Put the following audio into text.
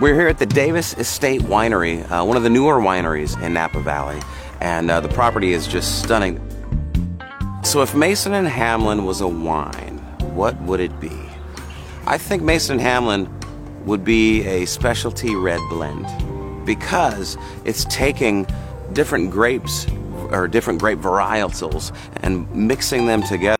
We're here at the Davis Estate Winery, uh, one of the newer wineries in Napa Valley, and uh, the property is just stunning. So, if Mason and Hamlin was a wine, what would it be? I think Mason and Hamlin would be a specialty red blend because it's taking different grapes or different grape varietals and mixing them together.